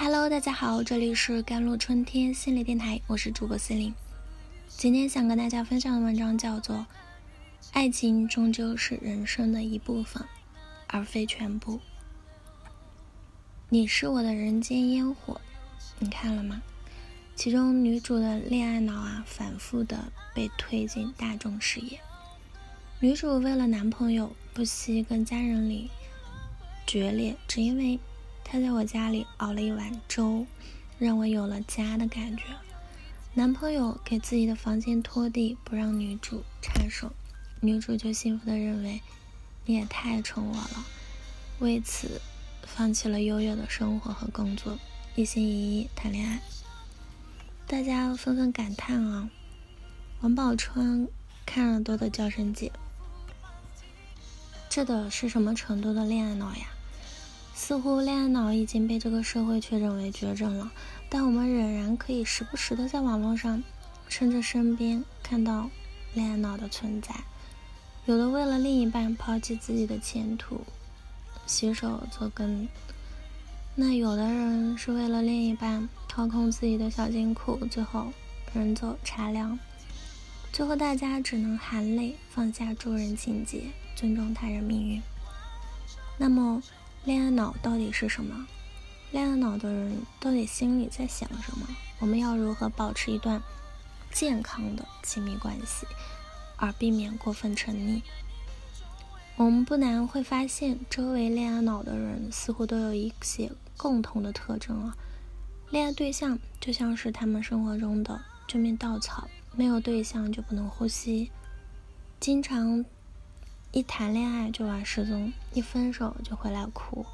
Hello，大家好，这里是甘露春天心理电台，我是主播心灵。今天想跟大家分享的文章叫做《爱情终究是人生的一部分，而非全部》。你是我的人间烟火，你看了吗？其中女主的恋爱脑啊，反复的被推进大众视野。女主为了男朋友，不惜跟家人里决裂，只因为。他在我家里熬了一碗粥，让我有了家的感觉。男朋友给自己的房间拖地，不让女主插手，女主就幸福的认为你也太宠我了，为此放弃了优越的生活和工作，一心一意谈恋爱。大家纷纷感叹啊，王宝钏看了都得叫声姐。这的是什么程度的恋爱脑呀？似乎恋爱脑已经被这个社会确诊为绝症了，但我们仍然可以时不时的在网络上，甚至身边看到恋爱脑的存在。有的为了另一半抛弃自己的前途，洗手做羹；那有的人是为了另一半掏空自己的小金库，最后人走茶凉。最后大家只能含泪放下助人情节，尊重他人命运。那么。恋爱脑到底是什么？恋爱脑的人到底心里在想什么？我们要如何保持一段健康的亲密关系，而避免过分沉溺？我们不难会发现，周围恋爱脑的人似乎都有一些共同的特征啊。恋爱对象就像是他们生活中的救命稻草，没有对象就不能呼吸，经常。一谈恋爱就玩失踪，一分手就回来哭。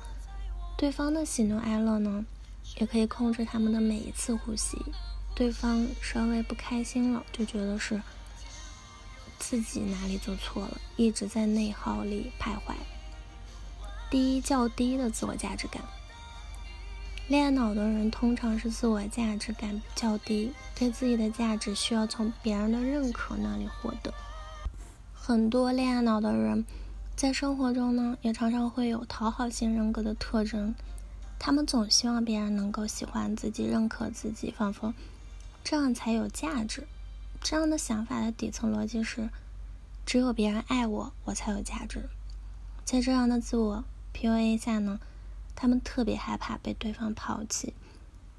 对方的喜怒哀乐呢，也可以控制他们的每一次呼吸。对方稍微不开心了，就觉得是自己哪里做错了，一直在内耗里徘徊。第一，较低的自我价值感。恋爱脑的人通常是自我价值感较低，对自己的价值需要从别人的认可那里获得。很多恋爱脑的人，在生活中呢，也常常会有讨好型人格的特征。他们总希望别人能够喜欢自己、认可自己，仿佛这样才有价值。这样的想法的底层逻辑是：只有别人爱我，我才有价值。在这样的自我 PUA 下呢，他们特别害怕被对方抛弃。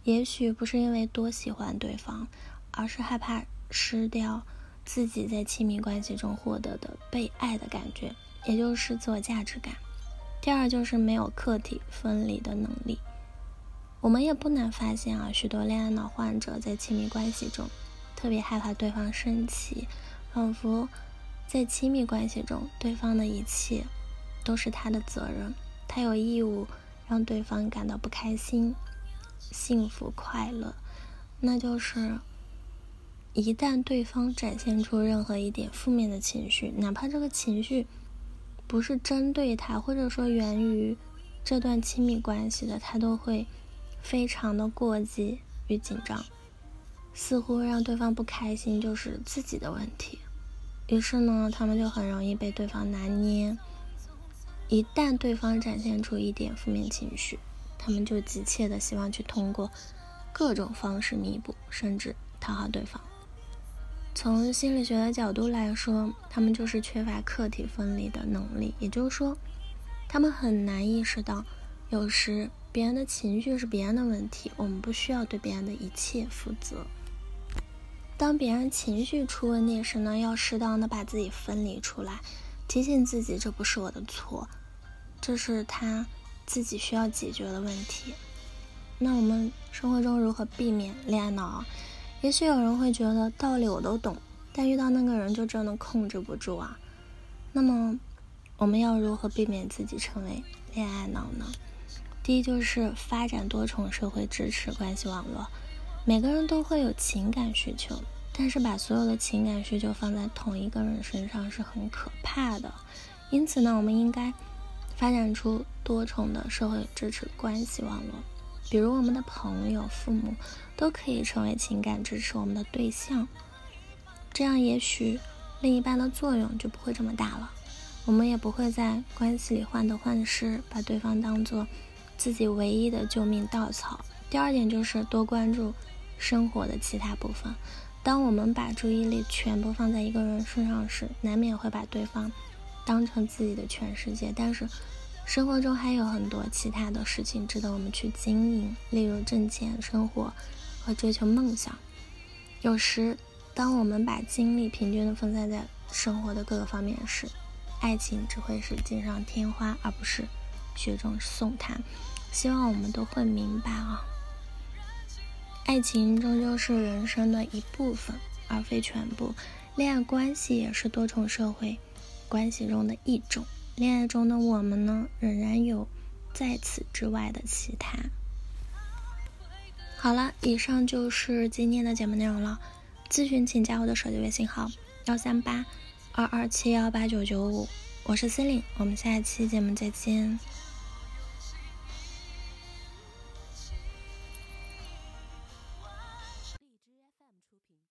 也许不是因为多喜欢对方，而是害怕失掉。自己在亲密关系中获得的被爱的感觉，也就是自我价值感。第二就是没有客体分离的能力。我们也不难发现啊，许多恋爱脑患者在亲密关系中特别害怕对方生气，仿佛在亲密关系中对方的一切都是他的责任，他有义务让对方感到不开心、幸福、快乐，那就是。一旦对方展现出任何一点负面的情绪，哪怕这个情绪不是针对他，或者说源于这段亲密关系的，他都会非常的过激与紧张，似乎让对方不开心就是自己的问题。于是呢，他们就很容易被对方拿捏。一旦对方展现出一点负面情绪，他们就急切的希望去通过各种方式弥补，甚至讨好对方。从心理学的角度来说，他们就是缺乏客体分离的能力，也就是说，他们很难意识到，有时别人的情绪是别人的问题，我们不需要对别人的一切负责。当别人情绪出问题时呢，要适当的把自己分离出来，提醒自己这不是我的错，这是他自己需要解决的问题。那我们生活中如何避免恋爱脑？也许有人会觉得道理我都懂，但遇到那个人就真的控制不住啊。那么，我们要如何避免自己成为恋爱脑呢？第一就是发展多重社会支持关系网络。每个人都会有情感需求，但是把所有的情感需求放在同一个人身上是很可怕的。因此呢，我们应该发展出多重的社会支持关系网络。比如我们的朋友、父母都可以成为情感支持我们的对象，这样也许另一半的作用就不会这么大了。我们也不会在关系里患得患失，把对方当做自己唯一的救命稻草。第二点就是多关注生活的其他部分。当我们把注意力全部放在一个人身上时，难免会把对方当成自己的全世界。但是，生活中还有很多其他的事情值得我们去经营，例如挣钱、生活和追求梦想。有时，当我们把精力平均的分散在生活的各个方面时，爱情只会是锦上添花，而不是雪中送炭。希望我们都会明白啊。爱情终究是人生的一部分，而非全部。恋爱关系也是多重社会关系中的一种。恋爱中的我们呢，仍然有在此之外的其他。好了，以上就是今天的节目内容了。咨询请加我的手机微信号：幺三八二二七幺八九九五。我是 C 琳，我们下一期节目再见。